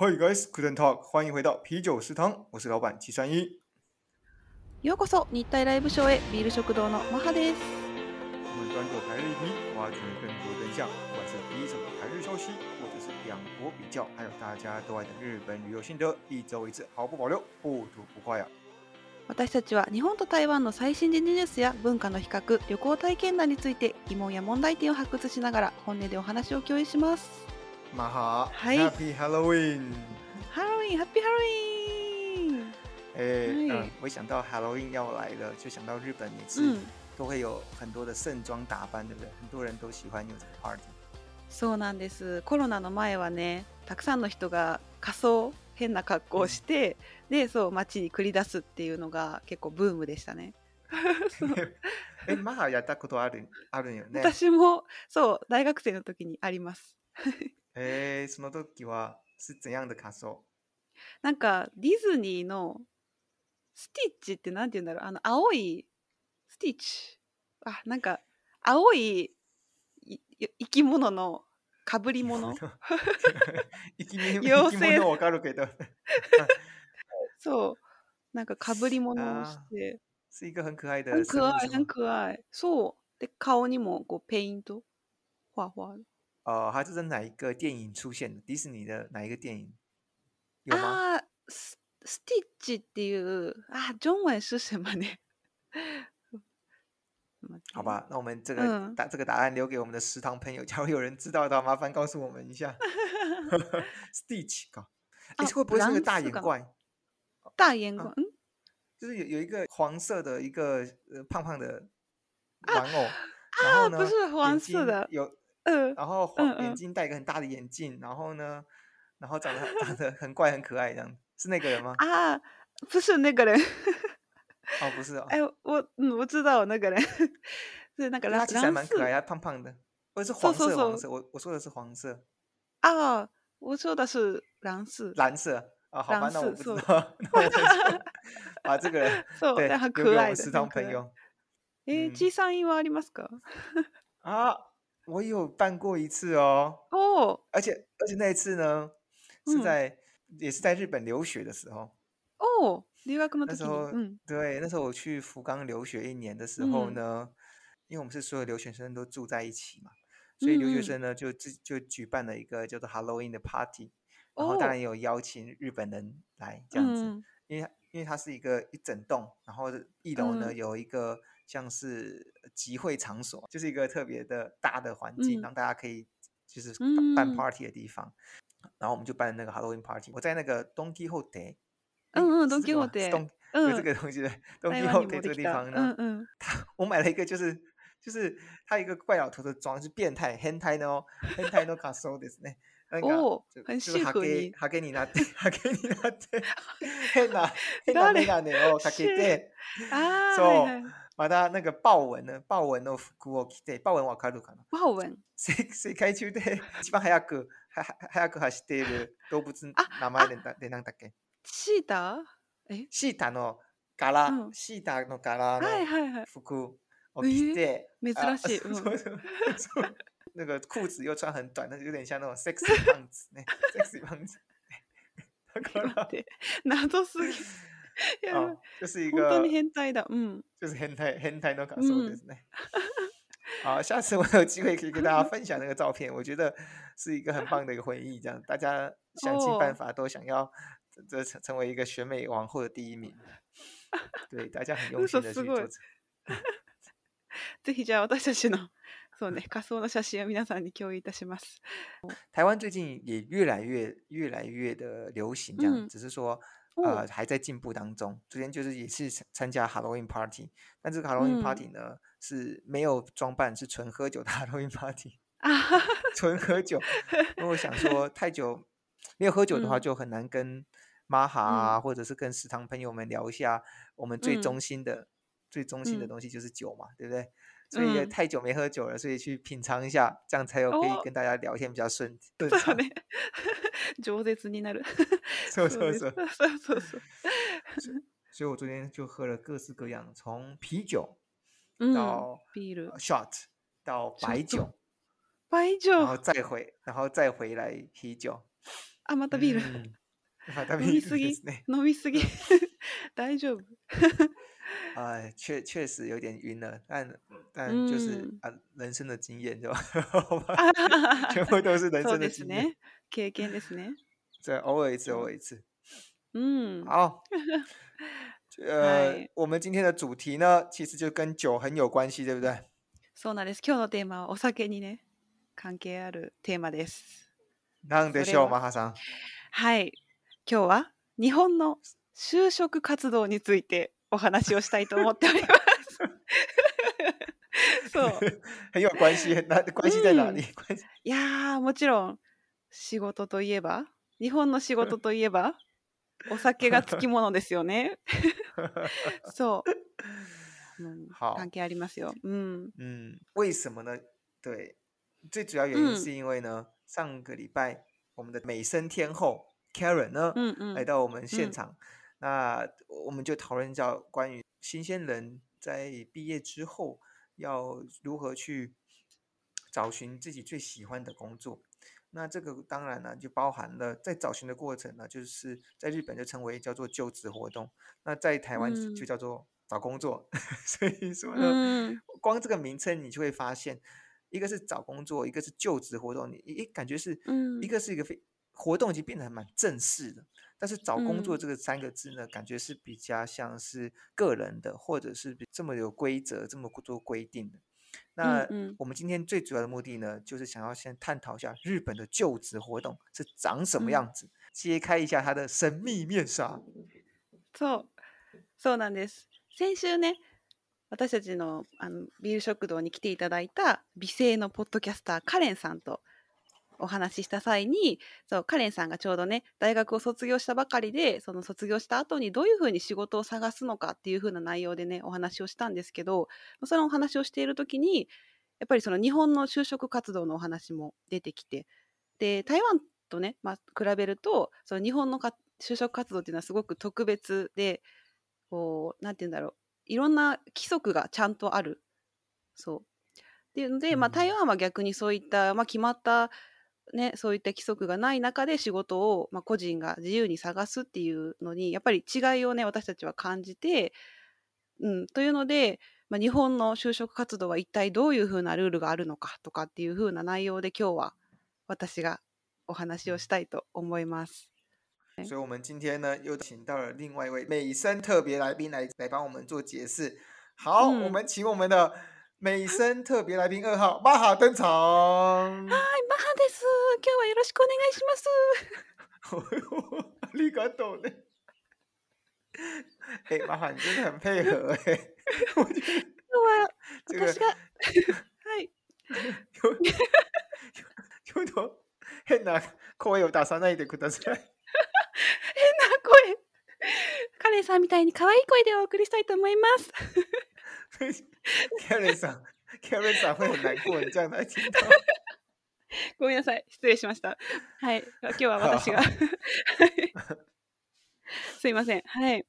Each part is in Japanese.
Hi guys, Good Talk，欢迎回到啤酒食堂，我是老板七三一。ようこそ日体ライブショーへビール食堂のマハです。我们专注台日议题，挖掘更多真相，不管是第一手的台日消息，或者是两国比较，还有大家都爱的日本旅游心得，一周一次，毫不保留，不吐不快呀。 私たちは日本と台湾の最新時事ニュースや文化の比較、旅行体験談について疑問や問題点を発掘しながら本音でお話を共有します。马哈嗨，Happy Halloween！ハロウィン、ハッピーハロウィン。哎，嗨嗯，我一想到 Halloween 要来了，就想到日本每次うん、都会有很多的盛装打扮，对不对？很多人都喜欢有这个 party。そうなんです。コロナの前はね、たくさんの人が仮装、変な格好をして、で、そう街に繰り出すっていうのが結構ブームでしたね。え、マハやったことあるあるよね。私もそう大学生の時にあります。えー、その時は是怎样的仮装？なんかディズニーのスティッチってなんて言うんだろうあの青いスティッチあなんか青いいい生き物のかぶり物？生き 生き物 わかるけど，そう。なんかかぶり物をして。是一个很可愛的很可生物是吗愛い很可愛そう。で顔にもこうペイント？画画哦，它是在哪一个电影出现的？迪士尼的哪一个电影？有吗？あ是什么呢好吧，那我们这个嗯答、这个答案留给我们的食堂朋友，假如有人知道的话，麻烦告诉我们一下。Stitch 搞，哎、啊会不会是个大眼怪？大眼怪、嗯就是有有一个黄色的一个呃胖胖的玩偶，然后呢，啊不是黄色的有，嗯然后黄眼睛戴一个很大的眼镜，然后呢，然后长得长得很怪很可爱，这样是那个人吗？啊不是那个人哦，不是哦，哎，我嗯，我知道那个人是那个蓝可是他其实还蓝色蛮可爱，他胖胖的，或者是瘦黄色瘦瘦黄色，我我说的是黄色，啊，我说的是蓝色，蓝色啊，好吧，蓝那我色そう不知道，那我就把这个人そう对但很留给可愛的我们食堂很可愛朋友え、嗯小さいはありますか？啊，我有办过一次哦。哦而且而且那一次呢，是嗯在、也是在日本留学的时候。哦、 留学の時に、那时候、うん对，那时候我去福冈留学一年的时候嗯呢，因为我们是所有留学生都住在一起嘛，所以留学嗯嗯生呢就自就举办了一个叫做 Halloween 的 party，然后当然哦也有邀請日本人来这样子，嗯因为它因为它是一个一整栋，然后一楼呢、嗯有一个像是集会场所，就是一个特别的大的环境，嗯让大家可以就是办办嗯 party 的地方。然后我们就办了那个 Halloween party，我在那个 Don Quixote， 嗯嗯是这个吗 Don 是 Quixote，Don 嗯有这个东西的台湾に Quixote 这个地方呢，うんうん。我买了一个就是就是他一个怪老头的妆是变態変態の 変態の仮装ですね。なんかお就很适合你ゲハゲに。なってハゲになって 変な変なメガネをかけて、あーそう。はいはい。またなんか豹纹の豹紋の服を着て、豹紋わかるかな？ワオウェン。世世界中で一番早く早く走っている動物の名前ででなんだっけ？シータえシータの柄、うんシータの柄のはいはいはい服を着て、あ珍しいうんそうそうそう那个裤子又穿很短，那有点像那种 sexy 胖子ね，sexy 胖子。だから待って謎すぎやばい啊，就是一本当个に変態だうん就是変態変態の仮装ですね。好，下次我有机会可以跟大家分享那个照片，我觉得是一个很棒的一个回忆。这样大家想尽办哦法都想要 这这成成为一个选美王后的第一名。对，大家很用心的去嘘すごい做这。ぜひじゃあ私たちのそうね仮想の写真を皆さんに共有いたします。台湾最近也越来越越来越的流行，这样，嗯只是说哦呃还在进步当中。昨天就是也是参参加 Halloween party，但这个 Halloween 嗯 party 呢、是没有装扮，是纯喝酒的 Halloween party，あはは纯喝酒。因为我想说太久 没有喝酒的话，嗯就很难跟玛哈啊，或者是跟食堂朋友们聊一下我们最嗯中心的、最中心的嗯东西就是酒嘛，对不对？所以也嗯太久没喝酒了，所以去品尝一下，这样才有可以哦跟大家聊天比较顺顺畅。そうね。饒舌になる。そうそですそううそう。そうそうそう。所以我昨天就喝了各式各样，从啤酒うん。到ビール呃。shot 到白 shot 酒， 杯以然後上。再回然後再回来啤酒。 あ、またうビール。ん。またビール飲みすぎですね。飲みすぎうん。大丈夫。哎，确确实有点晕了，但う但就是ん。啊，人生的经验对吧？全部都是人生的です经验，ね。経験ですね。这偶尔一次，偶。尔一次。うん。好，は呃，い。我们今天的主题呢，其实就跟酒很有关系，对不对？そうなんです。今日のテーマはお酒にね、関係あるテーマです。なんでしょう、マハさん。はい。今日は日本の就職活動についてお話をしたいと思っております。そう。很有关系，那关系在哪うん。いやー、もちろん仕事といえば、日本の仕事といえば、お酒がつきものですよね。そう。うん、関好，係ありますよ。うん。嗯，为什么呢？对，最主要原因うん。是因为呢，上个礼拜我们的美声天后 Karen 呢うんうん。来到我们うん。现场，那我们就讨论到关于新鲜人在毕业之后要如何去找寻自己最喜欢的工作。那这个当然呢，就包含了在找寻的过程呢，就是在日本就称为叫做就职活动，那在台湾就就うん。叫做找工作。所以说う呢，ん。光这个名称你就会发现， 一个是找工作，一个是就职活动，你一感觉是うん。一个是一个非活动已经变得蛮正式的，但是找工作うん。这个三个字呢，感觉是比较像是个人的，或者是比这么有规则、这么多规定的。うん那うん。我们今天最主要的目的呢，就是想要先探讨一下日本的就职活动是长什うん。么样子，揭开一下它的神秘面纱。そう。そうなんです。先週ね、 私たちのあのビール食堂に来ていただいた美声のポッドキャスターカレンさんとお話しした際にそうカレンさんがちょうどね大学を卒業したばかりでその卒業した後にどういうふうに仕事を探すのかっていうふうな内容でねお話をしたんですけどそのお話をしている時にやっぱりその日本の就職活動のお話も出てきてで台湾とね、まあ、比べるとその日本のか就職活動っていうのはすごく特別でこうなんて言うんだろういろんな規則がちゃんとある。そう。っていうので、まあ、台嗯湾は逆にそういった、まあ、決まった、ね、そういった規則がない中で仕事を、まあ、個人が自由に探すっていうのにやっぱり違いをね私たちは感じて、うん、というので、まあ、日本の就職活動は一体どういうふうなルールがあるのかとかっていうふうな内容で今日は私がお話をしたいと思います。所以，我们今天呢又请到了另外一位美声特别来宾来来帮我们做解释。好，我嗯们请我们的美声特别来宾二号玛哈登场。はい、マハです。今日はよろしくお願いします。ありがとうね。哎、玛哈，你真的很配合哎、我觉得今日は这个私がはい。有有有点変な声を出さないでください。 変な声。カレンさんみたいに可愛い声でお送りしたいと思います。さん，Karen さん会很難過，你這樣來聽到。ごめんなさい。失礼しました。はい。今日は私が。好はい すいません。はい。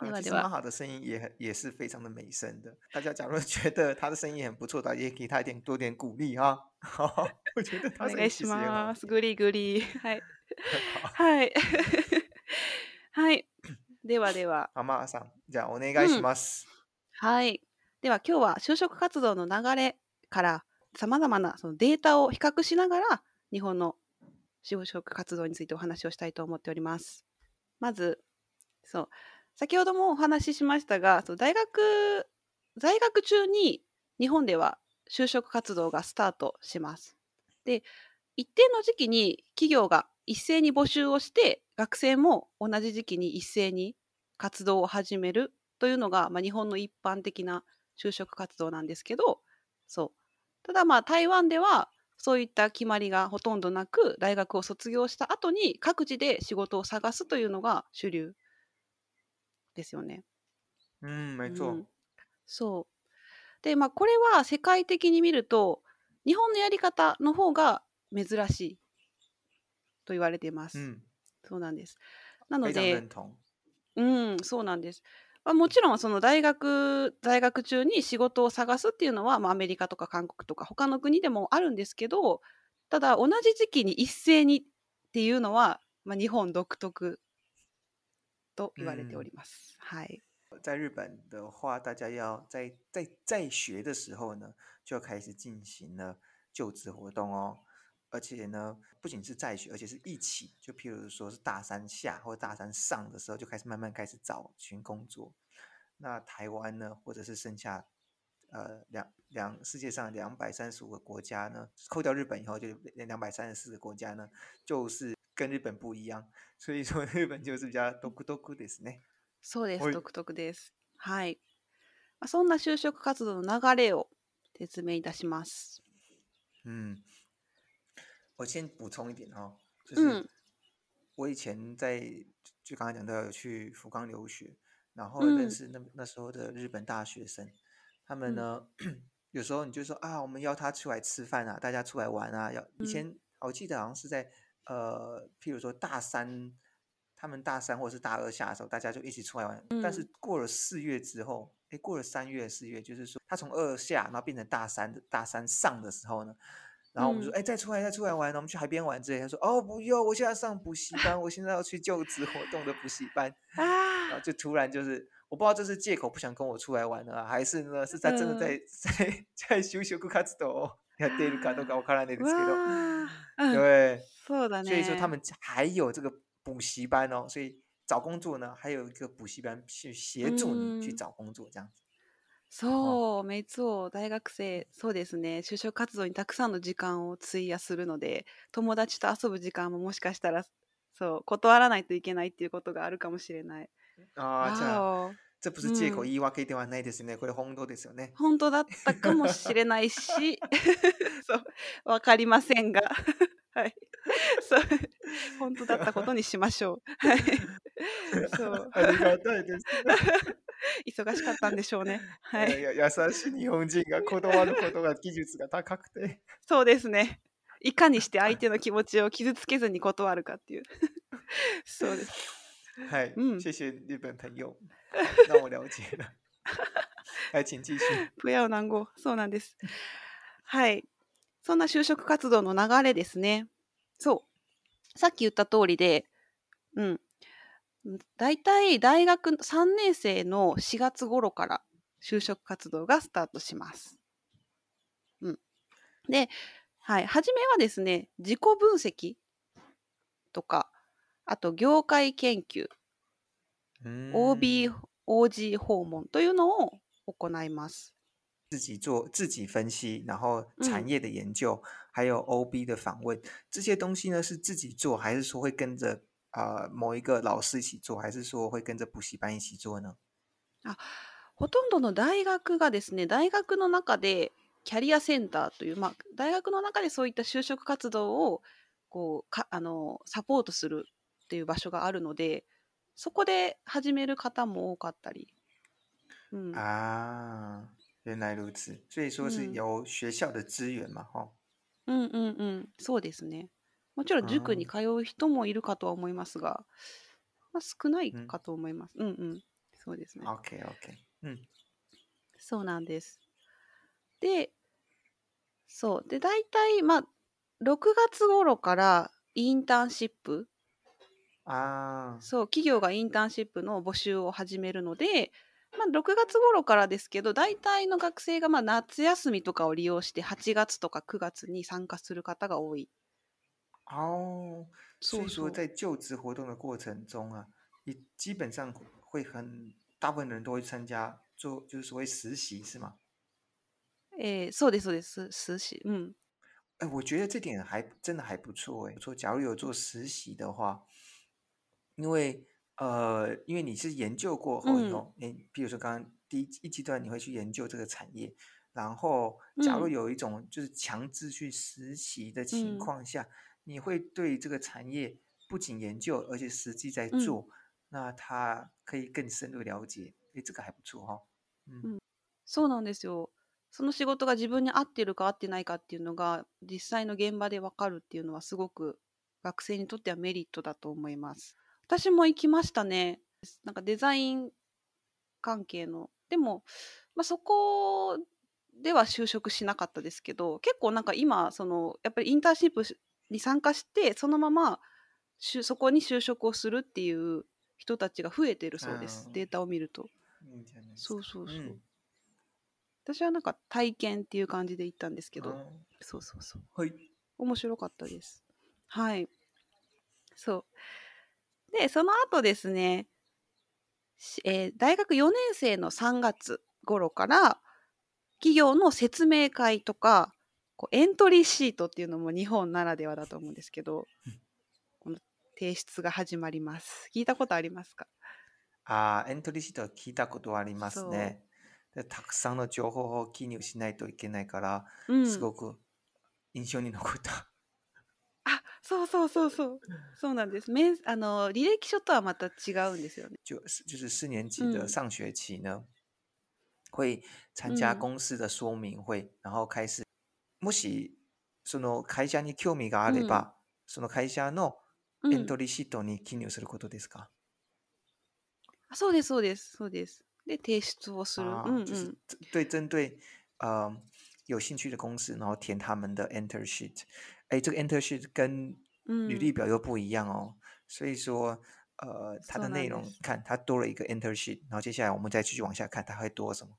で啊，はでは。其实玛哈的声音也很也是非常的美声的，大家假如觉得他的声音很不错的，也给他一点多点鼓励哈。好，我觉得他声音其实也很好ます。グリグリ。はい。好，はい。はい。ではでは。好，玛哈さん、じゃあお願いします。はい。では今日は就職活動の流れからさまざまなそのデータを比較しながら日本の就職活動についてお話をしたいと思っております。まずそう先ほどもお話ししましたがそう大学在学中に日本では就職活動がスタートします。で一定の時期に企業が一斉に募集をして学生も同じ時期に一斉に活動を始めるというのが、まあ、日本の一般的な就職活動なんですけどそうただまあ台湾ではそういった決まりがほとんどなく大学を卒業した後に各自で仕事を探すというのが主流ですよね。嗯，没う错。ん、そうでまあこれは世界的に見ると日本のやり方の方が珍しいと言われています。嗯，そうなんです。なので。うん、そうなんです。まあ、もちろんその大学在学中に仕事を探すっていうのは、まあ、アメリカとか韓国とか他の国でもあるんですけどただ同じ時期に一斉にっていうのは、まあ、日本独特と言われております。はい。在日本的话，大家要在在在学的时候呢，就开始进行了就职活动哦。而且呢，不仅是在学，而且是一起，就譬如说是大三下或大三上的时候，就开始慢慢开始找寻工作。那台湾呢，或者是剩下呃两两世界上两百三十五个国家呢，扣掉日本以后，就两百三十四个国家呢，就是跟日本不一样。所以说日本就是比较独特ですね。そうです。はい独特です。はい。まあそんな就職活動の流れを説明いたします。嗯， 我先补充一点哦，就是嗯我以前在就刚刚讲到有去福冈留学，然后嗯。认识那那时候的日本大学生，他们嗯。呢，有时候你就说啊，我们邀他出来吃饭啊，大家出来玩啊，要以嗯。前我记得好像是在呃，譬如说大三，他们大三或者是大二下的时候，大家就一起出来玩，但是嗯。过了四月之后，哎，过了三月四月，就是说他从二下然后变成大三的大三上的时候呢。然后我们就说，嗯哎，再出来，再出来玩，我们去海边玩之类。他说，哦，不用，我现在上补习班，我现在要去就职活动的補習班。然あ后就突然就是，我不知道这是借口不想跟我出来玩了啊，还是呢是在真的在、在在就職活動をやっているかどうかわからないーですけど，わーうん对，そうだ所以说他ね。们还有这个补习班哦，所以找工作呢还有一个補習班去协助你去嗯找工作这样子。 そう、メイツオ大学生、そうですね、就職活動にたくさんの時間を費やするので、友達と遊ぶ時間ももしかしたら、そう、断らないといけないっていうことがあるかもしれない。ああ、じゃあ这不是借口うん言い訳ではないですね。これ本当ですよね。本当だったかもしれないし、そう、わかりませんが、はい。そう、本当だったことにしましょう。はい。そう、ありがたいです。忙しかったんでしょうね。はい。いや優しい日本人が断ることが技術が高くて。そうですね。いかにして相手の気持ちを傷つけずに断るかっていう。そうです。はい、うん谢谢日本朋友，让我了解了。はい、请继续。不要難語。そうなんです。はい。そんな就職活動の流れですね。そう。さっき言った通りで、うん。だいたい大学3年生の4月頃から就職活動がスタートします。うん。で、はい。初めはですね、自己分析とか、あと業界研究、嗯 OB、OG 訪問というのを行います。自己做自己分析，然后产嗯业的研究，还有 OB 的访问，这些东西呢是自己做，还是说会跟着呃某一个老师一起做，还是说会跟着补习班一起做呢？ほとんどの大学がですね、大学の中でキャリアセンターという、まあ、大学の中でそういった就職活動をこうかあのサポートするっていう場所があるので、そこで始める方も多かったり。うん、啊，原来如此，所以说是嗯由学校的资源嘛，哈、うんうんうん、そうですね。もちろん塾に通う人もいるかとは思いますが、まあ、少ないかと思います。うんうん、そうですね。OK OK，嗯そうなんです。で、そう。で、大体、まあ、6月頃からインターンシップ、啊，そう、企業がインターンシップの募集を始めるので、まあ、6月頃からですけど、大体の学生がまあ夏休みとかを利用して8月とか9月に参加する方が多い。哦，所以说そうそう。在就职活动的过程中啊，也基本上会很大部分人都会参加做，就是所谓实习，是吗？えーそうです、そうです。数し。うん。哎，我觉得这点还真的还不错哎。不错，假如有做实習的话，因为呃，因为你是研究过后以嗯后，你比如说刚刚第一一阶段你会去研究这个产业，然后假如嗯有一种就是强制去实习的情嗯况下， 你会对这个产业不仅研究，而且实际在嗯做，那他可以更深入了解。哎，这个还不错哈、哦。嗯そうなんですよ。その仕事が自分に合ってるか合ってないかっていうのが実際の現場でわかるっていうのはすごく学生にとってはメリットだと思います。私も行きましたね。なんかデザイン関係のでも、まあ、そこでは就職しなかったですけど結構なんか今そのやっぱりインターンシップに参加してそのまましゅそこに就職をするっていう人たちが増えてるそうです。あーデータを見ると。いいんじゃないですかそうそうそう、ん。私はなんか体験っていう感じで行ったんですけど。あそうそうそう。ーはい。面白かったです。はい。そう。でその後ですね、しえー大学4年生の3月頃から企業の説明会とかこうエントリーシートっていうのも日本ならではだと思うんですけどうん。この提出が始まります。聞いたことありますか？ああ、エントリーシートは聞いたことありますね。でたくさんの情報を記入しないといけないから、うん。すごく印象に残った。あそうそうそうそう。そうなんです。面あの履歴書とはまた違うんですよね。就是就是四年级的嗯上学期呢，会参加嗯公司的说明会，然後開始もしその会社に興味があれうん。ば、その会社のうん。エントリーシートに記入することですか？あそうですそうですそうです。で提出をする。啊，うんう就是ん针对针对呃有兴趣的公司，然后填他们的 enter sheet。哎，这个 enter sheet 跟履历嗯表又不一样哦，所以说呃它的そうなん内容です看它多了一个 enter sheet，然后接下来我们再继续往下看，它会多什么？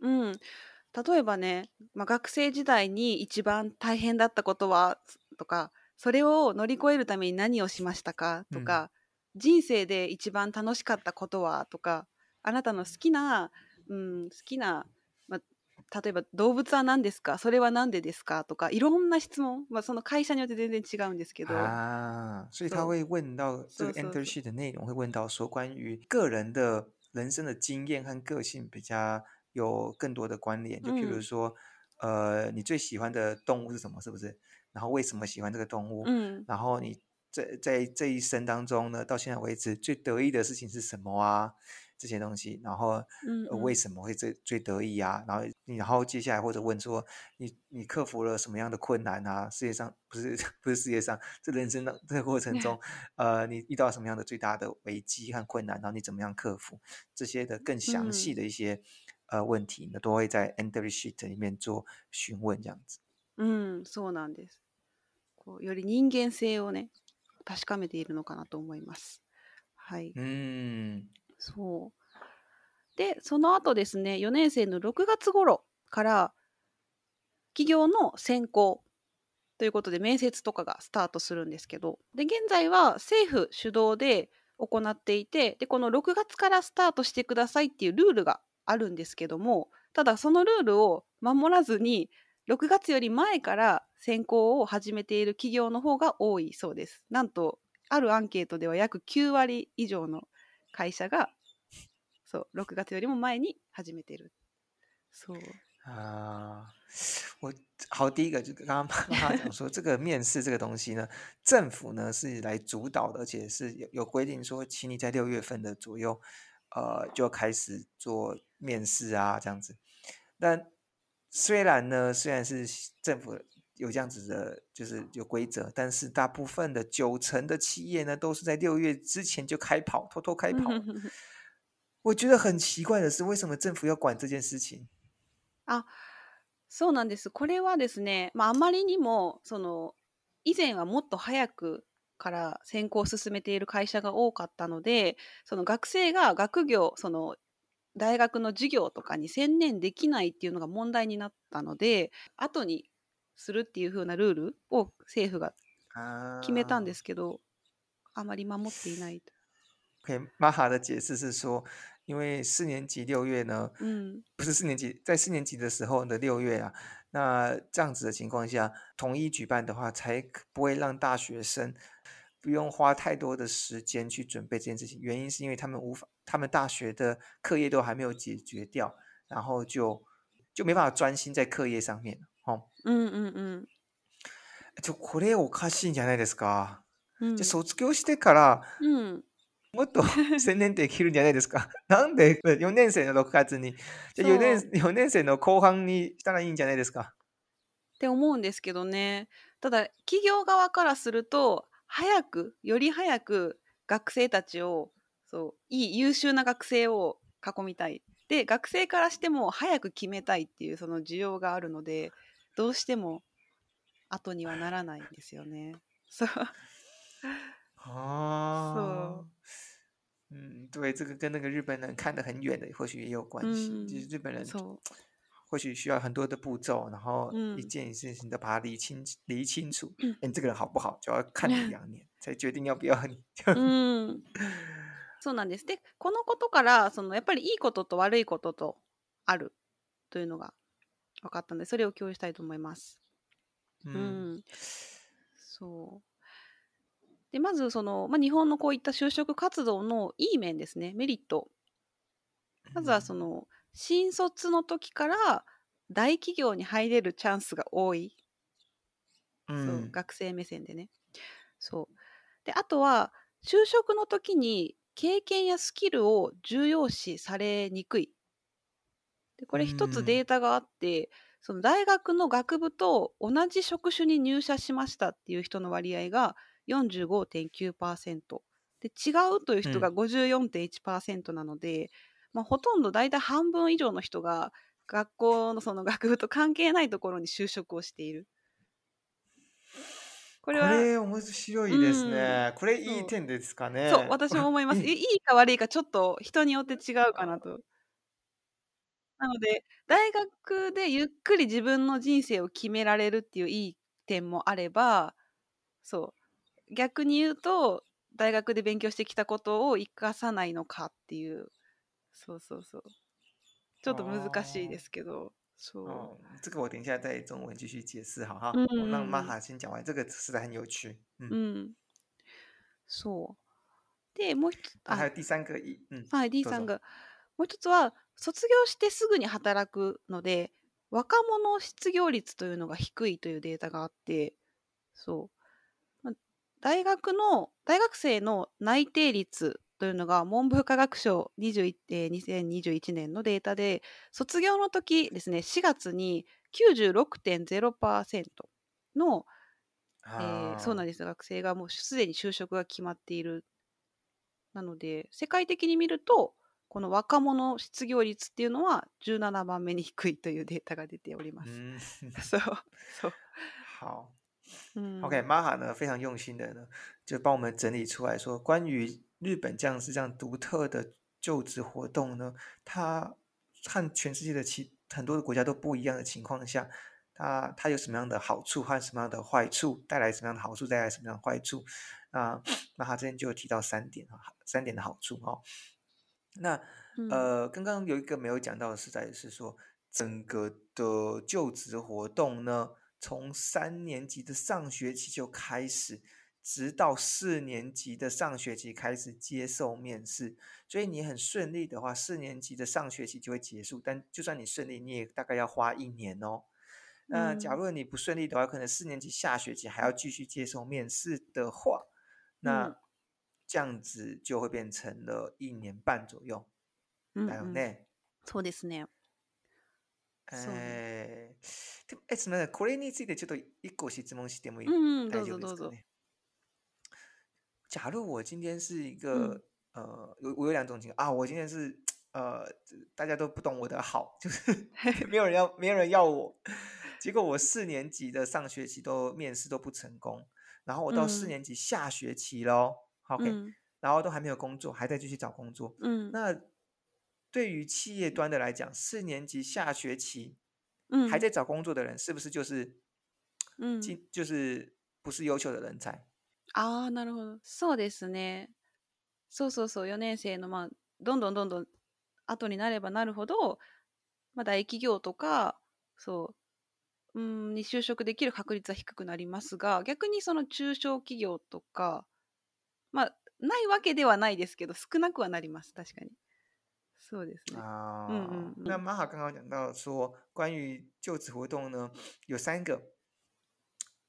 うん、例えばね、まあ、学生時代に一番大変だったことはとかそれを乗り越えるために何をしましたか？とか、人生で一番楽しかったことは？とかあなたの好きな、うん、好きな、まあ、例えば動物は何ですか？それは何でですか？とかいろんな質問、まあ、その会社によって全然違うんですけど、啊，所以他会问到这个そうそう enter そう。Sheet 的内容，会问到说关于个人的人生的经验和个性比较有更多的关联，就譬如嗯说，呃，你最喜欢的动物是什么？是不是？然后为什么喜欢这个动物？うん然后你在在这一生当中呢，到现在为止最得意的事情是什么啊？这些东西，然后うん呃为什么会最最得意啊？然后你然后接下来或者問說你你克服了什麼樣的困難啊？世界上不是不是世界上，這人生的這個過程中，呃，你遇到什麼樣的最大的危機和困難，然後你怎麼樣克服？這些的更詳細的一些、 呃問題呢，都會在 entry sheet 裡面做詢問，這樣子。うん、そうなんです。こうより人間性をね確かめているのかなと思います。はい。嗯そう。で、その後ですね、4年生の6月頃から企業の選考ということで面接とかがスタートするんですけど、で、現在は政府主導で行っていて、で、この6月からスタートしてくださいっていうルールがあるんですけども、ただそのルールを守らずに、6月より前から選考を始めている企業の方が多いそうです。なんと、あるアンケートでは約9割以上の会社がそう6月よりも前に始めてる。そう。啊，我好，第一个就刚刚 妈妈讲说，这个面试这个东西呢，政府呢是来主导的，而且是有有规定说，请你在六月份的左右，呃，就开始做面试啊，这样子。但虽然呢，虽然是政府有这样子的，就是有规则，但是大部分的九成的企业呢，都是在六月之前就开跑，偷偷开跑。我觉得很奇怪的是，为什么政府要管这件事情？あそうなんです。これはですね、まあ、あまりにもその以前はもっと早くから選考を進めている会社が多かったのでその学生が学業その 大学の授業とかに専念できないっていうのが問題になったので後にするっていう風なルールを政府が決めたんですけど、あまり守っていないと。OK，玛哈的解释是说，因为四年级六月呢，うん不是四年级，在四年级的时候的六月啊，那这样子的情况下，统一举办的话，才可不会让大学生不用花太多的时间去准备这件事情。原因是因为他们无法，他们大学的课业都还没有解决掉，然后就就没办法专心在课业上面。哦，うんうんうこれおかしいんじゃないですか。うんじゃあ卒業してからうんもっと 専念できるんじゃないですか。なんで？4年生の6月に、じゃあ4年そう4年生の後半にしたらいいんじゃないですか。って思うんですけどねただ企業側からすると早くより早く学生たちをそういい優秀な学生を囲みたいで学生からしても早く決めたいっていうその需要があるのでどうしても後にはならないんですよね。そう哦，嗯，对，这个跟那个日本人看得很远的，或许也有关系。就是日本人そう或许需要很多的步骤，然后一嗯件事情都把它理清理清楚。嗯这个人好不好，就要看你两年才决定要不要你。うんそうなんです。でこのことからそのやっぱりいいことと悪いこととあるというのが分かったのでそれを共有したいと思います。う嗯ん、そう。でまずその、まあ、日本のこういった就職活動のいい面ですねメリット。まずはその新卒の時から大企業に入れるチャンスが多い、嗯そう学生目線でね。そう。であとは就職の時に経験やスキルを重要視されにくい。でこれ一うん。つデータがあってその大学の学部と同じ職種に入社しましたっていう人の割合が45.9%で違うという人が54.1%なので、まあ、ほとんど大体半分以上の人が学校のその学部と関係ないところに就職をしている。ここれはれ面白いですうね。これいい点ですかね。そう私も思います。いいいいか悪いかちょっと人によって違うかなと。なので大学でゆっくり自分の人生を決められるっていういい点もあればそう逆に言うと大学で勉強してきたことを生かさないのかっていうそうそうそうちょっと難しいですけど、哦，这个我等一下再中文继续解释好哈。嗯我让玛哈先讲完，这个实在很有趣。嗯，うん、そうでもう一つ那还有第三个一，嗯，はい、さんが。もう一つは、卒業してすぐに働くので、若者失業率というのが低いというデータがあって、そう。ま大学の、大学生の内定率というのが文部科学省21えー2021年のデータで、卒業の時ですね、4月に96.0%の、えーそうなんでです学生がもうすでに就職が決まっている。なので世界的に見るとこの若者失業率っていうのは17番目に低いというデータが出ております。嗯，そうそう。好。うん、OK，玛哈呢非常用心的呢，就帮我们整理出来说，关于日本这样是这样独特的就职活动呢，它和全世界的其很多的国家都不一样的情况下，它它有什么样的好处和什么样的坏处，带来什么样的好处，带来什么样的坏处？啊，那他这边就有提到三点啊，三点的好处、哦。那呃，刚刚有一个没有讲到的是在是说，整个的就职活动呢，从三年级的上学期就开始，直到四年级的上学期开始接受面试。所以你很顺利的话，四年级的上学期就会结束。但就算你顺利，你也大概要花一年哦。那假嗯如你不顺利的话，可能四年级下学期还要继续接受面试的话，那嗯这样子就会变成了一年半左右。うんうんだよね。そうですね。そうえー、でもえすみません、これについてちょっと一個質問してもいい、うんうん、ど大うぞどうぞ。丈夫ですかね？ 假如我今天是一个、呃，有我有两种情况啊，我今天是呃，大家都不懂我的好，就是没有人要，没有人要我，结果我四年级的上学期都面试都不成功，然后我到四嗯年级下学期喽，OK，、うん然后都还没有工作，还在继续找工作，うん那对于企业端的来讲，四年级下学期うん还在找工作的人，是不是就是うん进就是不是优秀的人才？ ああ、なるほど。そうですね。そうそうそう、4年生の、まあ、どんどんどんどん後になればなるほど、まあ、大企業とか、そう、うん、に就職できる確率は低くなりますが、逆にその中小企業とか、まあ、ないわけではないですけど、少なくはなります。確かに。そうですね。啊，嗯嗯嗯那玛哈刚刚讲到说，关于就职活动呢，有三个，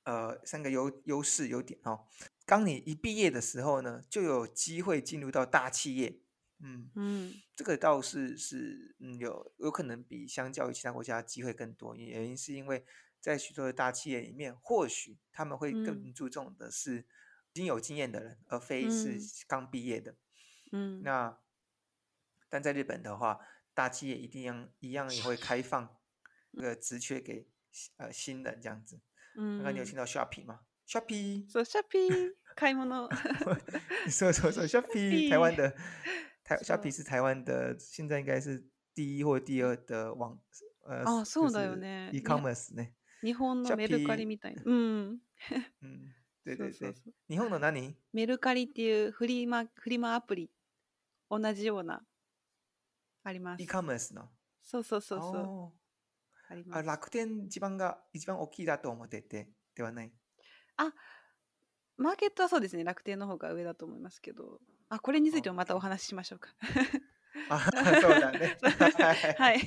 呃，三个优优势优点哦。当你一毕业的时候呢，就有机会进入到大企业，嗯，うん。这个倒是是嗯有有可能比相较于其他国家机会更多，原因是因为在许多的大企业里面，或许他们会更嗯注重的是已经有经验的人，而非是嗯刚毕业的。 うん。那但在日本的话，大企业一定样一样也会开放这个职缺给呃新人这样子。 うん刚刚你有听到 Shopee 吗？Shopee，そう、シャピー、買い物。说说说 Shopee，Shopee 台湾的台 Shopee 是台湾的，现在应该是第一或第二的网呃，あ、就そうだよ是ね。e-commerce 呢。日本のメルカリみたいな。うん。嗯，对そう对对。そうそう。日本の何？メルカリっていうフリマ、フリマアプリ、同じような、あります。e-commerce の。そうそうそうそう。哦ああります。楽天一番が一番大きいだと思っててではない。マーケットはそうですね、楽天の方が上だと思いますけど、あ、これについてもまたお話ししましょうか。あ、そうだね。ははいい。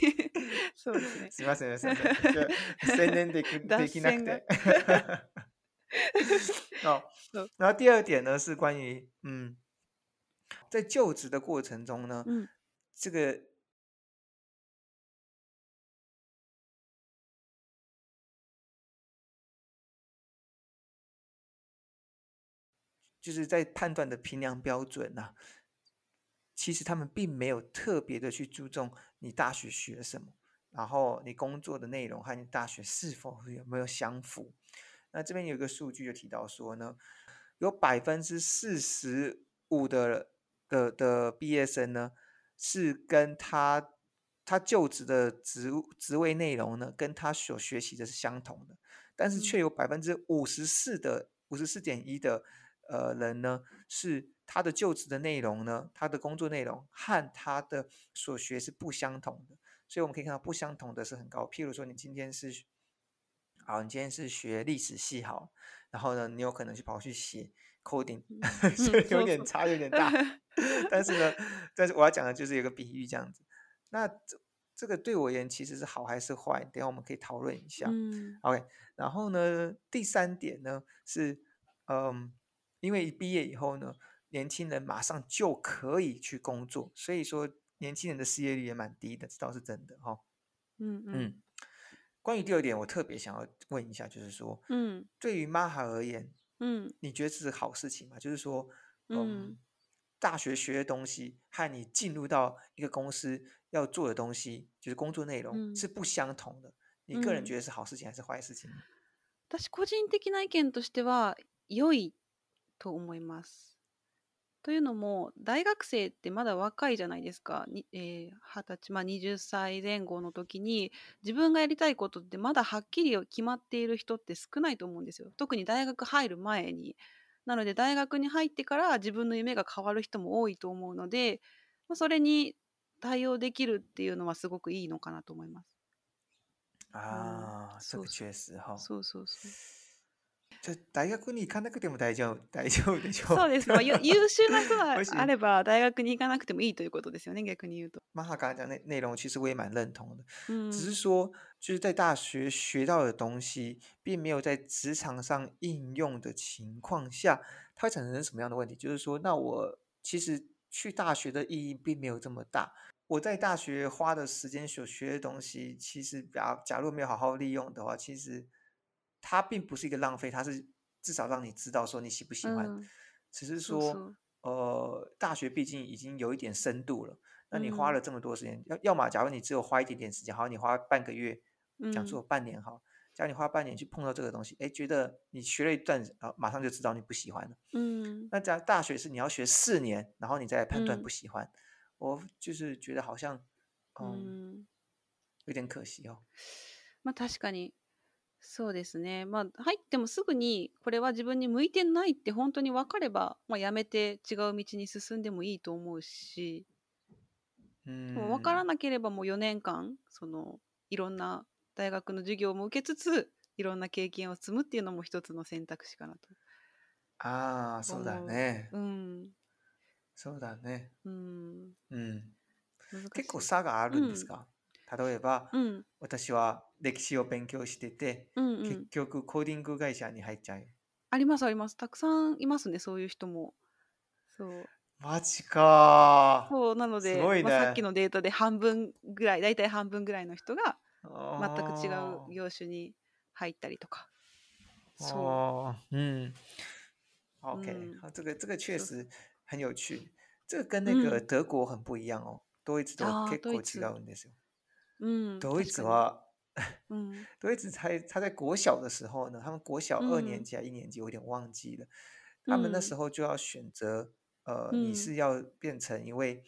そうですね。すみません、すみません。ちょ専念できできなくて。哦然后第二点呢是关于嗯，在就职的过程中呢，うん。这个就是在判断的评量标准呐、其实他们并没有特别的去注重你大学学什么，然后你工作的内容和你大学是否有没有相符。那这边有一个数据就提到说呢，有百分之四十五的的的毕业生呢，是跟他他就职的职职位内容呢，跟他所学习的是相同的，但是却有百分之五十四的五十四点一的呃人呢，是他的就职的内容呢，他的工作内容和他的所学是不相同的，所以我们可以看到不相同的是很高。譬如说，你今天是好，你今天是学历史系好，然后呢，你有可能去跑去写 coding，嗯所以有そうそう点差，有点大。但是呢，但是我要讲的就是有个比喻这样子。那这这个对我而言其实是好还是坏？等一下我们可以讨论一下。うん。 OK，然后呢，第三点呢是，嗯， 因为一毕业以后呢，年轻人马上就可以去工作，所以说年轻人的失业率也蛮低的，这倒是真的哈、うんうん。嗯，关于第二点，我特别想要问一下，就是说，うん。对于 Maha 而言，うん。你觉得这是好事情吗？就是说，嗯嗯，大学学的东西和你进入到一个公司要做的东西，就是工作内容嗯是不相同的。你个人嗯觉得是好事情还是坏事情呢？私個人的な意見としては良い と思います。というのも大学生ってまだ若いじゃないですか。にえー二十歳、まあ、20歳前後の時に自分がやりたいことってまだはっきり決まっている人って少ないと思うんですよ。特に大学入る前に。なので大学に入ってから自分の夢が変わる人も多いと思うので、まあ、それに対応できるっていうのはすごくいいのかなと思います。啊，这个そうそう确实哈，そうそうそう。就大学に行かなくても大丈夫大丈夫でしょそうです。まあ、ゆ優秀な人がもしあれば大学に行かなくてもいいということですよね、逆に言うと。马哈刚刚讲内内容，其实我也蛮认同的。うん。只是说，就是在大学学到的东西，并没有在职场上应用的情况下，它会产生什么样的问题？就是说，那我其实去大学的意义并没有这么大。我在大学花的时间所学的东西，其实假假如没有好好利用的话，其实 它并不是一个浪费，它是至少让你知道说你喜不喜欢。うん只是说，そうそう。呃，大学毕竟已经有一点深度了，那你花嗯了这么多时间，要要么假如你只有花一点点时间，好，你花半个月，讲うん错半年好，假如你花半年去碰到这个东西，哎，觉得你学了一段，啊，马上就知道你不喜欢了。うん。那假如大学是你要学四年，然后你再来判断嗯不喜欢，我就是觉得好像，う嗯，ん。有点可惜哦。まあ確かに そうですね。まあ入ってもすぐにこれは自分に向いてないって本当に分かれば、まあ、やめて違う道に進んでもいいと思うし、でも分から嗯，なければもう4年間そのいろんな大学の授業も受けつついろんな経験を積むっていうのも一つの選択肢かなと啊，そうだ。ね。うん。そうだね。うん。うん。難結構。差があうん。るんですか？例えば、うん。私は歴史を勉強してて、結うんうん。局コーディング会社に入っちゃう。ありますあります。たくさんいますね、そういう人も。そう。マジかそうなのすで、ごいまあ、さっきね。のデータで半分ぐらい、大体半分ぐらいの人が全く違うあ業種に入ったりとか。ーそう。う，OK，ん。好，这个这个确实很有趣。这个跟那个德国很不一样哦。ドイツと結構違うんですよ。嗯，ドイツはに。嗯ドイツ才他在国小的时候呢，他们国小二年嗯级还一年级，我有点忘记了。他们那时嗯候就要选择，呃，你嗯是要变成一位，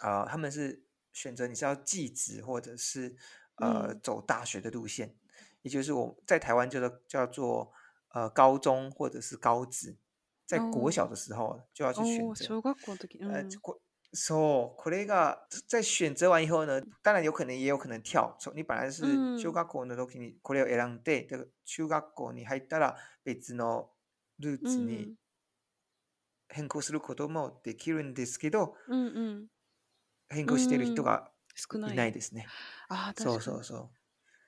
啊、他们是选择你是要继职或者是呃嗯走大学的路线，也就是我在台湾叫做叫做呃高中或者是高职，在国哦小的时候就要去选哦，择。小学校の時。呃，嗯こ そう、これが在选择完以后呢，当然有可能也有可能跳。从你本来是うん小学校の時にこれを選んで、で中学校に入ったら別のルーうツにん変更することもできるんですけど、うんうん。変更している人が少ない。いないですね。ああ、そう。そうそう。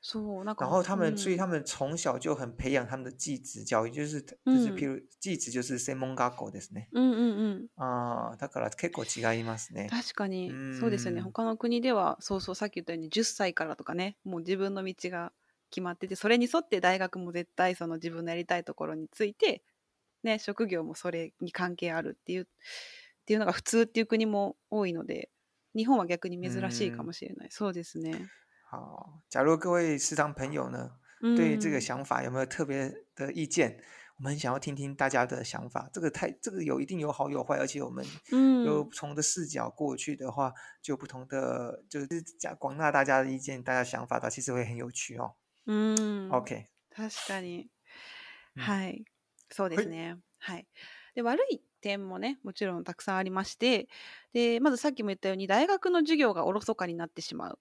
そう、なんか。然后他们，所以他うん们从小就很培养他们的技职教育，就是就嗯是譬如技職就是専門学校ですね。うんうんうん。ああ、だから結構違いますね。確かにうそうですよねん他の国ではそうそうさっき言ったように10歳からとかねもう自分の道が決まっててそれに沿って大学も絶対その自分のやりたいところについて、ね、職業もそれに関係あるっていうっていうのが普通っていう国も多いので日本は逆に珍しいかもしれない、そうですね。好，假如各位师长朋友呢，うん对于这个想法有没有特别的意见？我们很想要听听大家的想法。这个太，这个有一定有好有坏，而且我们うん有不同的视角过去的话，就有不同的，就是讲广纳大家的意见，大家想法的，其实会很有趣哦。うん、 OK，確かに。うんはい。そうですね。はい。で、悪い点もね、もちろんたくさんありまして、で、まずさっきも言ったように、大学の授業がおろそかになってしまう。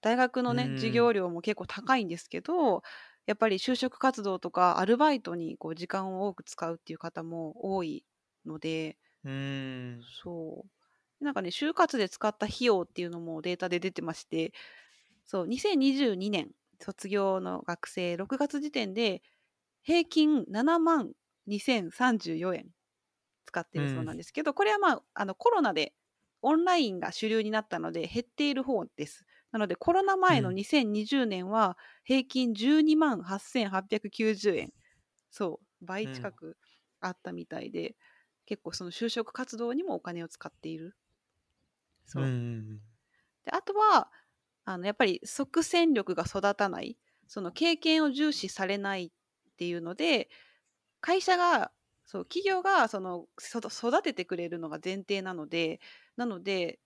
大学のね、うん授業料も結構高いんですけど、やっぱり就職活動とかアルバイトにこう時間を多く使うっていう方も多いので、嗯そう。なんかね、就活で使った費用っていうのもデータで出てまして、そう、2022年卒業の学生6月時点で平均7万2034円使ってるそうなんですけど、これはまあ、あのコロナでオンラインが主流になったので減っている方です。なのでコロナ前のうん2020年は平均12万8890円。そう、倍近くあったみたいで、結構その就職活動にもお金を使っている。そう。嗯であとはあのやっぱり即戦力が育たないその経験を重視されないっていうので会社がそう企業がそのそ育ててくれるのが前提なのでなので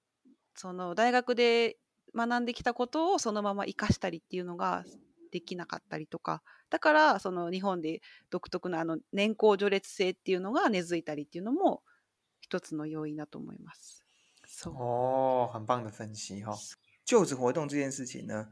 その大学で学んできたことをそのまま生かしたりっていうのができなかったりとかだからその日本で独特なあの年功序列制っていうのが根付いたりっていうのも一つの要因だと思います。そう哦，很棒的分析哈、就职活动这件事情呢，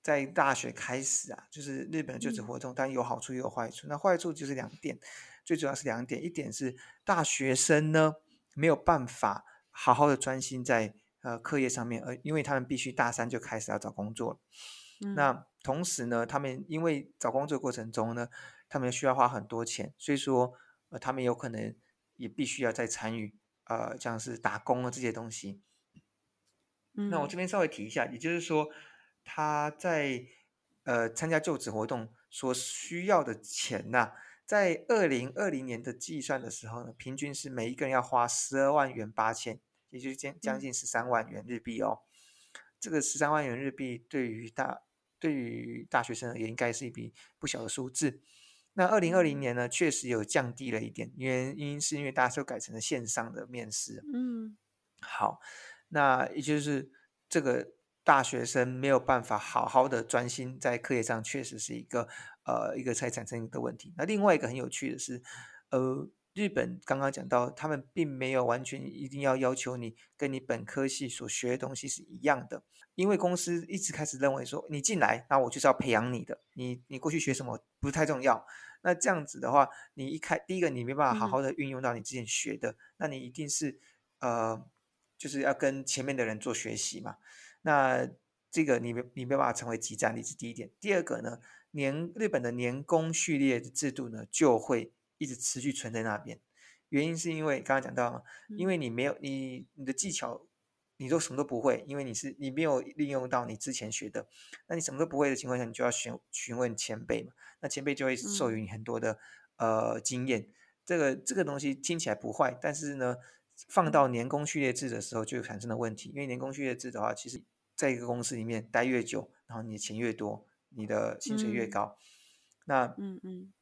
在大学开始啊，就是日本的就职活动，当然有好处也有坏处。那坏处就是两点，最主要是两点，一点是大学生呢没有办法好好的专心在呃课业上面，而因为他们必须大三就开始要找工作了。うん那同时呢，他们因为找工作的过程中呢，他们需要花很多钱，所以说呃，他们有可能也必须要再参与呃，像是打工啊这些东西。那我うん这边稍微提一下，也就是说，他在呃参加就职活动所需要的钱呐、在二零二零年的计算的时候呢，平均是每一个人要花十二万元八千， 也就是将将嗯近十三万元日币哦。这个十三万元日币对于大对于大学生而言，应该是一笔不小的数字。那二零二零年呢，确实有降低了一点，原因是因为大家都改成了线上的面试。嗯好，那也就是这个大学生没有办法好好的专心在课业上，确实是一个呃一个才产生的问题。那另外一个很有趣的是，呃，日本刚刚讲到，他们并没有完全一定要要求你跟你本科系所学的东西是一样的，因为公司一直开始认为说，你进来，那我就是要培养你的，你你过去学什么不太重要。那这样子的话，你一开第一个你没办法好嗯好的运用到你之前学的，那你一定是呃就是要跟前面的人做学习嘛。那这个你没你没办法成为集战力，是第一点。第二个呢，年日本的年功序列的制度呢，就会一直持续存在那边。原因是因为刚刚讲到嘛，因为你没有你你的技巧，你都什么都不会，因为你是你没有利用到你之前学的，那你什么都不会的情况下，你就要询询问前辈嘛，那前辈就会授予你很多的、呃经验。这个这个东西听起来不坏，但是呢， 放到年功序列制的时候就产生了问题，因为年功序列制的话，其实在一个公司里面待越久，然后你的钱越多，你的薪水越嗯高。那うんうん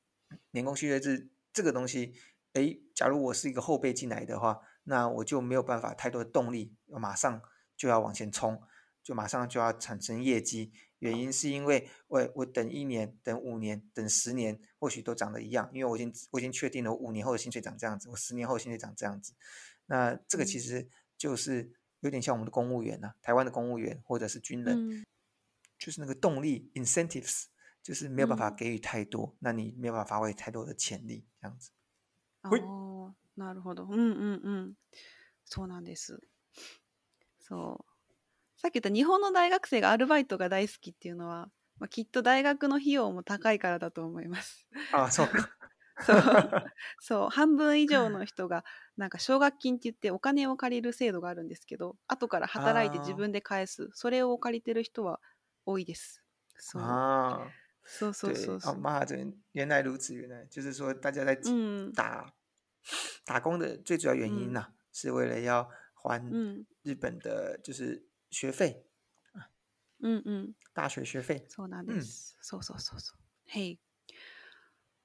年功序列制 这个东西，诶，假如我是一个后辈进来的话，那我就没有办法太多的动力，我马上就要往前冲，就马上就要产生业绩。原因是因为我我等一年、等五年、等十年，或许都长得一样，因为我已经我已经确定了，我五年后的薪水长这样子，我十年后的薪水长这样子。那这个其嗯实就是有点像我们的公务员呐、台湾的公务员或者是军人，就是那个动力 incentives，就是没有办法嗯给予太多，那你没有办法发挥太多的潜力，这样子。あほいあ、なるほど。うんうんうん。そうなんです。そう。さっき言った日本の大学生がアルバイトが大好きっていうのは、まあ、きっと大学の費用も高いからだと思います。あ、そうか。そう。そう。半分以上の人が、なんか奨学金って言ってお金を借りる制度があるんですけど、後から働いて自分で返す、それを借りてる人は多いです。そう。啊，そうそう对そう，そ哦，う。妈，这原来如此，原来就是说大家在うん。打打工的最主要原因嗯呐、是为了要还うん。日本的就是学费，うんうん。大学学费。そうなんうんです。そうそうそうそう。はい。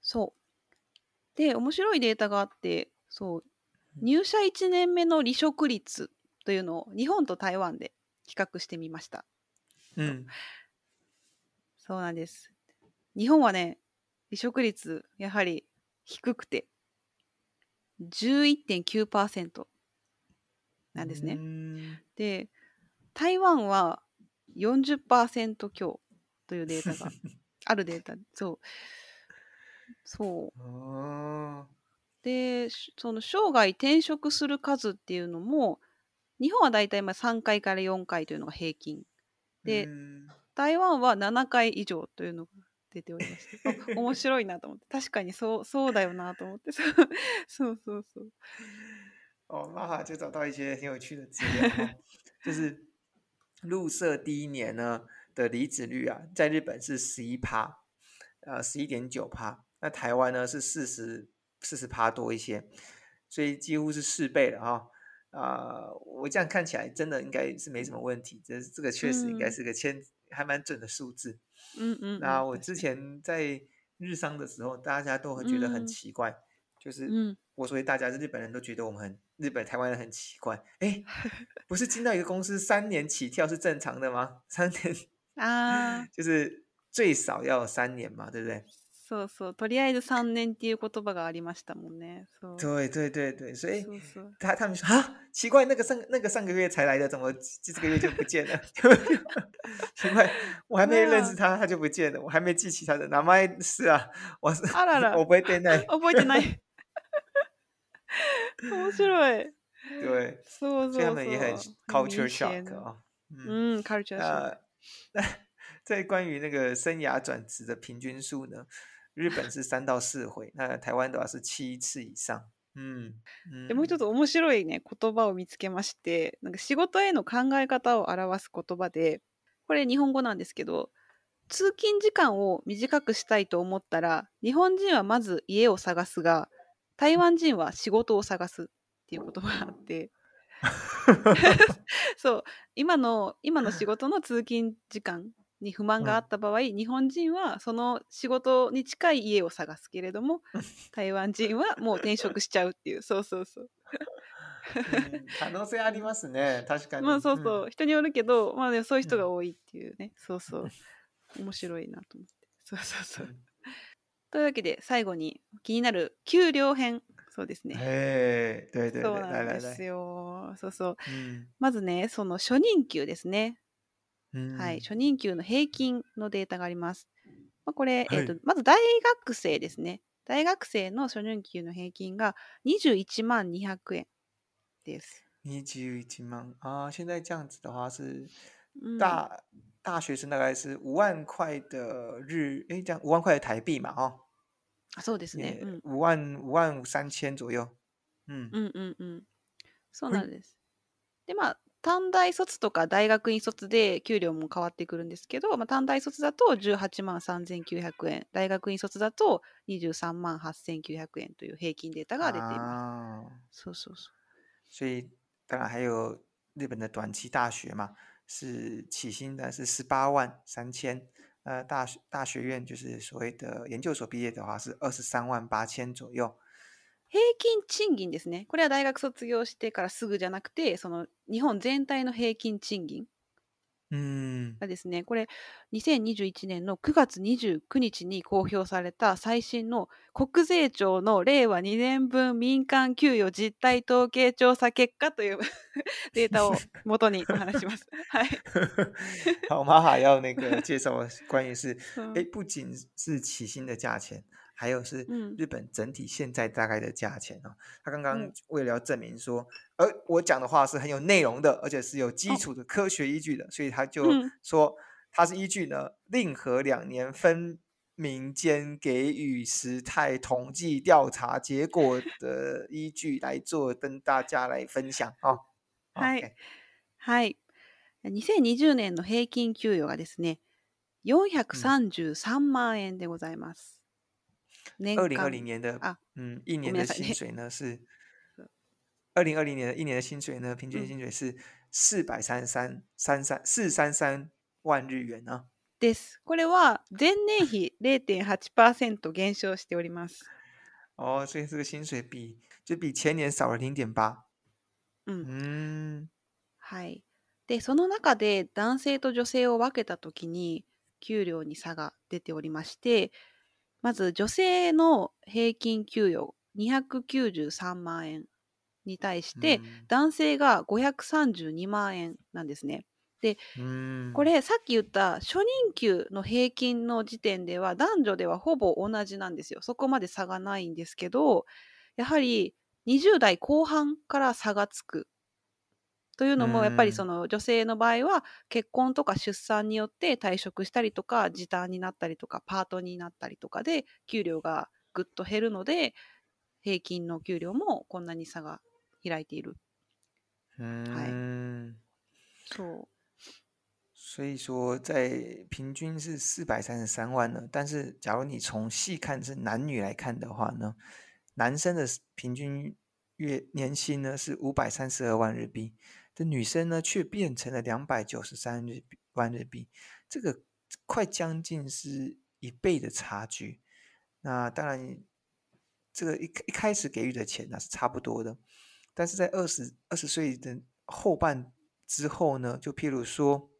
そう。で、面白いデータがあって、そう、入社1年目の離職率というのを日本と台湾で比較してみました。嗯，そうなんです。日本はね、離職率やはり低くて、11.9%なんですね。嗯で、台湾は40%強というデータがあるデータ。そう。そう。哦，で、しその生涯転職する数っていうのも、日本はだいたいまあ3回から4回というのが平均。で嗯台湾は7回以上というのが出ておりまして、あ面白いなと思って、確かにそうそうだよなと思って、そうそうそうそう。哦，妈妈就找到一些挺有趣的资料哦，就是入社第一年呢的离职率啊，在日本是十一趴，呃，十一点九趴，那台湾呢是四十四十趴多一些，所以几乎是四倍了哈、啊、我这样看起来真的应该是没什么问题，这这个确实应该嗯是个千还蛮准的数字。 うんうんうん、那我之確か前在日商的时候，大家都会觉得很嗯奇怪，就是にうん我所谓大家是日本人都觉得我们很日本台湾人很奇怪，哎，不是进到一个公司三年起跳是正常的吗？三年ああ、就是最少要有三年嘛，对不对？ そうそう。とりあえず3年っていう言葉がありましたもんね。そう。对对对对，所以そう。そう。他他们说啊，奇怪，那个上那个上个月才来的，怎么这这个月就不见了？奇怪，我还没认识他，他就不见了，我还没记起他的名前是啊，我是あらら。面白い。对，そうそうそう。所以他们也很 culture 嗯。う ん、カルチャーショック。那在关于那个生涯转职的平均数呢，日本是三到四回，那台湾的话是七次以上。嗯，でもう一つ面白いね言葉を見つけましてなんか仕事への考え方を表す言葉でこれ日本語なんですけど通勤時間を短くしたいと思ったら日本人はまず家を探すが台湾人は仕事を探すっていう言葉があってそう今の今の仕事の通勤時間に不満があった場合、日本人はその仕事に近い家を探すけれども 台湾人はもう転職しちゃうっていう。そうそうそう。うん可能性ありますね。確かに。まあそうそう、うん。人によるけどまあでもそういう人が多いっていうね、そうそう。面白いなと思って。そうそうそう。うん。というわけで最後に気になる給料編。そうですね。哎，对对对，そうなんです来，よそうそう。嗯まずねその初任給ですね嗯，はい、初任給の平均のデータがあります。まあ、これ、はいえーと、まず大学生ですね。大学生の初任給の平均が21万200円です。一十一万啊，现在这样子的话是うん、大大学生大概是五万块的日，哎，这样五万块的台币嘛，そうですね。うん、五万五万三千左右。嗯うんうんうん。そうなんです。で、まあ、短大卒とか大学院卒で給料も変わってくるんですけど、まあ、短大卒だと18万3900円、大学院卒だと23万8900円という平均データが出ています。啊，そうそうそう。所以当然还有日本的短期大学嘛，是起薪的是十八万三千，呃，大学大学院就是所谓的研究所毕业的话是二十三万八千左右。平均賃金ですね。これは大学卒業してからすぐじゃなくて、その日本全体の平均賃金嗯がですね、これ2021年の9月29日に公表された最新の国税庁の令和2年分民間給与実態統計調査結果という データを元にお話します。はい。好，玛哈要那个介绍关于是，嗯哎，不仅是起薪的价钱，还有是嗯日本整体现在大概的价钱哦。他刚刚嗯为了要证明说，呃，我讲的话是很有内容的，而且是有基哦础的科学依据的，所以他就嗯说他是依据呢令和两年分民间给予时态统计调查结果的依据来做，跟大家来分享哦。はい OK はい。2020年の平均給与がですね、433万円でございます。 年二零二間零年的啊嗯一年的薪水呢是二零二零年的一年的薪水呢，平均嗯薪水是四百三十三三三四三三万日元啊。です。これは前年比0.8%減少しております。哦，所以这个薪水比就比前年少了零点八。うん。嗯はい。で、その中で男性と女性を分けたときに給料に差が出ておりまして、まず女性の平均給与293万円に対して、嗯男性が532万円なんですね。嗯これさっき言った初任給の平均の時点では男女ではほぼ同じなんですよ。そこまで差がないんですけど、やはり20代後半から差がつく。というのもやっぱりうんその女性の場合は結婚とか出産によって退職したりとか時短になったりとかパートになったりとかで給料がぐっと減るので平均の給料もこんなに差が開いている。嗯，そう。所以说在平均是四百三十三万呢，但是假如你从细看是男女来看的话呢，男生的平均月年薪呢是五百三十二万日币，这女生呢却变成了两百九十三日币万日币，这个快将近是一倍的差距。那当然，这个一一开始给予的钱呢是差不多的，但是在二十二十岁的后半之后呢，就譬如说，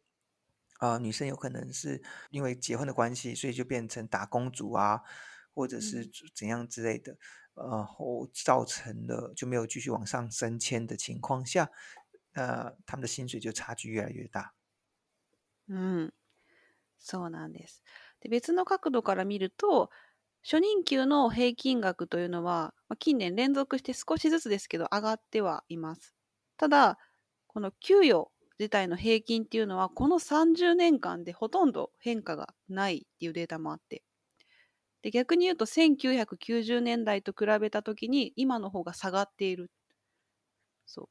啊、女生有可能是因为结婚的关系，所以就变成打工族啊，或者是嗯。怎样之类的，呃，后造成了就没有继续往上升迁的情况下，呃，他们的薪水就差距越来越大。うん、そうなんです。で別の角度から見ると初任給の平均額というのは、ま、近年連続して少しずつですけど上がってはいます。ただこの給与自体の平均っていうのはこの30年間でほとんど変化がないっていうデータもあってで逆に言うと1990年代と比べた時に今の方が下がっているそう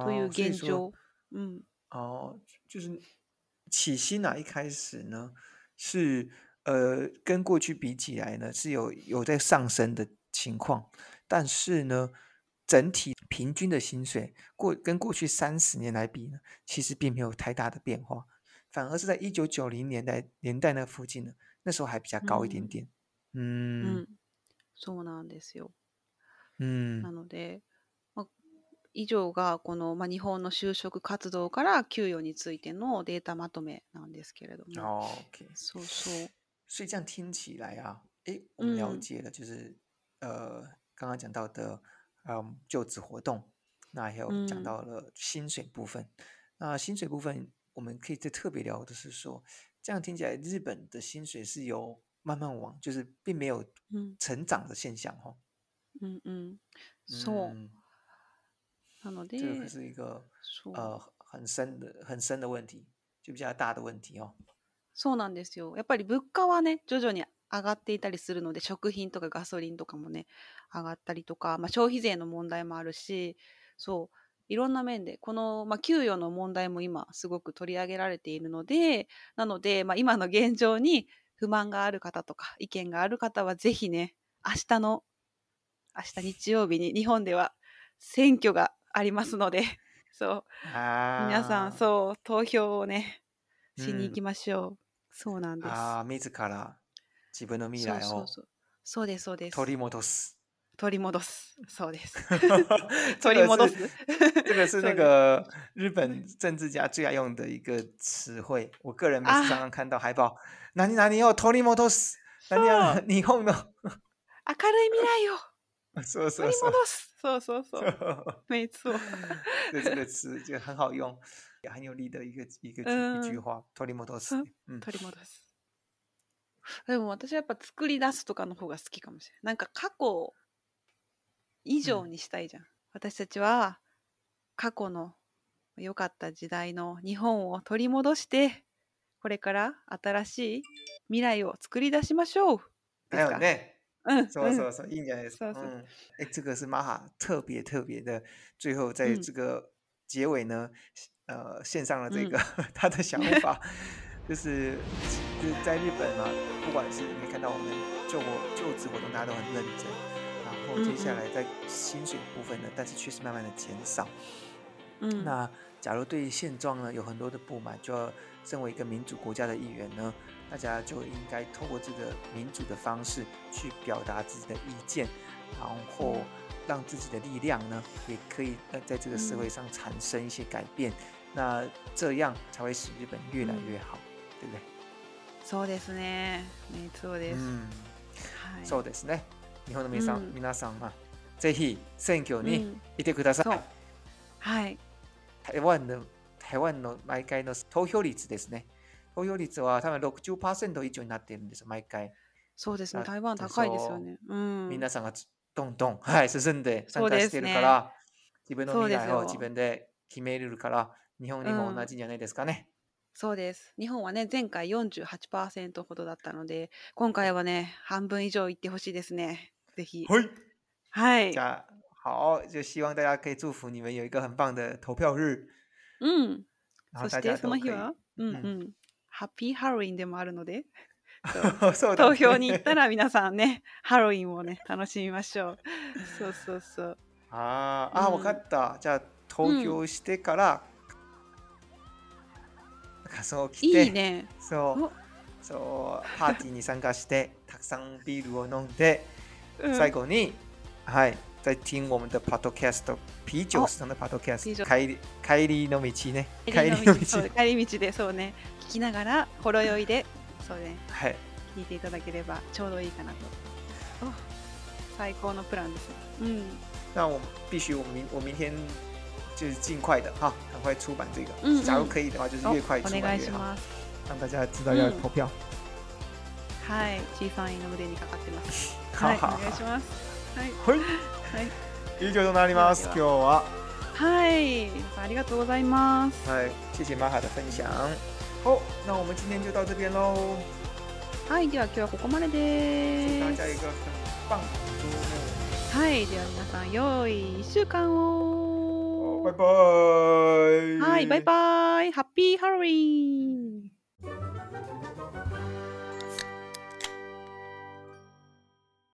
という哦，所以说現状。うん哦，就是起薪啊，一开始呢是呃跟过去比起来呢是有有在上升的情况，但是呢整体平均的薪水过跟过去三十年来比呢，其实并没有太大的变化，反而是在一九九零年代年代那附近呢，那时候还比较高一点嗯点。う嗯ん、そうなんですよ。嗯なので、まあ、 以上がこの、まあ、日本の就職活動から給与についてのデータまとめなんですけれども。哦，OK，そうそう。所以这样听起来啊，诶，我们了嗯解了，就是、呃，刚刚讲到的，嗯，就职活动，那还有讲嗯到了薪水部分。那薪水部分，我们可以再特别聊的是说，这样听起来，日本的薪水是有慢慢往，就是并没有うん成长的现象哦。うんうん。そう。嗯， なの这个可で、是一个そう呃很深的、很深的问题，就比较大的问题哦。そうなんですよ。やっぱり物価はね、徐々に上がっていたりするので、食品とかガソリンとかもね、上がったりとか、まあ、消費税の問題もあるし、そう、いろんな面で、この、まあ、給与の問題も今、すごく取り上げられているので、なので、まあ、今の現状に不満がある方とか、意見がある方は、ぜひね、明日の、明日日曜日に日本では選挙がありますので、そう、あ皆さん、ーそう、投票をね、しに行きうんましょう。そうなんです。あー自ら自分の未来をそうです、そうです。取り戻す。取り戻す。そうです。这 取り戻す。这个是 那个日本政治家最爱用的一个词汇。我个人每次啊常常看到海报，何々を取り戻す。何々日本の。明るい未来をそうそう取りそう。戻す。そうそうそう。没错。对这个词就很好用，也很有力的一个一个句嗯一句话。取り戻す。嗯，取り戻す。でも私はやっぱ作り出すとかの方が好きかもしれない。なんか過去以上にしたいじゃん。私たちは過去の良かった時代の日本を取り戻して、これから新しい未来を作り出しましょう。还ですか？有ね。うん。そうそうそう，いいんじゃないですか。そうそう嗯，哎，这个是玛哈特别特别的，最后在嗯这个结尾呢，呃，献上了这嗯个他的想法，就是就是在日本嘛，不管是你看到我们就活就职活动，大家都很认真，然后接下嗯嗯来在薪水部分呢，但是却是慢慢的减少。うん。那假如对现状呢有很多的不满，就要身为一个民主国家的一员呢， 大家就应该透过这个民主的方式去表达自己的意见，然后让自己的力量呢也可以呃在这个社会上产生一些改变，那这样才会使日本越来越好，对不对？そうですね。ねそうです。嗯，はい。そうですね。日本の皆さん、うん皆さんはぜひ選挙にうんいてください。そうはい。台湾の台湾の毎回の投票率ですね。 投票率は多分60%以上になっているんですよ、毎回。そうですね。あ台湾高いですよね。うん。皆さんがつどんどん、はい、進んで参加してるから、自分の未来を自分で決めれるから、日本にも同じじゃないですかね。そうです。日本はね、前回48%ほどだったので、今回はね、半分以上いってほしいですね。ぜひ。はい。はいじ。ゃあ、好，就希望大家可以祝福你们有一个很棒的投票日，うん。然后大そして。その日は、うんううん。ハッピーハロウィンでもあるので、ね投票に行ったら皆さんね、ハロウィンをね、楽しみましょう。そうそうそう。あーあ、うんわかった。じゃあ、投票してから、仮装を着て、いいね。そうお、そう、パーティーに参加して、たくさんビールを飲んで、うん最後に、はい、在听我们的 podcast、啤酒さんの podcast 帰り帰りの道ね。帰帰りの道。帰り道でそうね聞きながらほろ酔いでそうねはい。聞いていただければちょうどいいかなと。お最高のプランですね。うん。那我必须，我明我明天就是尽快的。哈，赶快出版这个。嗯假如嗯可以的话，就是お越快出版越好，让大家知道要嗯投票。はい。小さいの腕にかかってます。好は。いお願いします。はい。はい。はい。以上となります。今日は。はい。ありがとうございます。はい，谢谢玛哈的分享。好，那我们今天就到这边喽。はいでは今日はここまで祝です大家一个很棒的周末。はいでは皆さん良い1週間を拜拜。はいバイバイハッピーハロウィン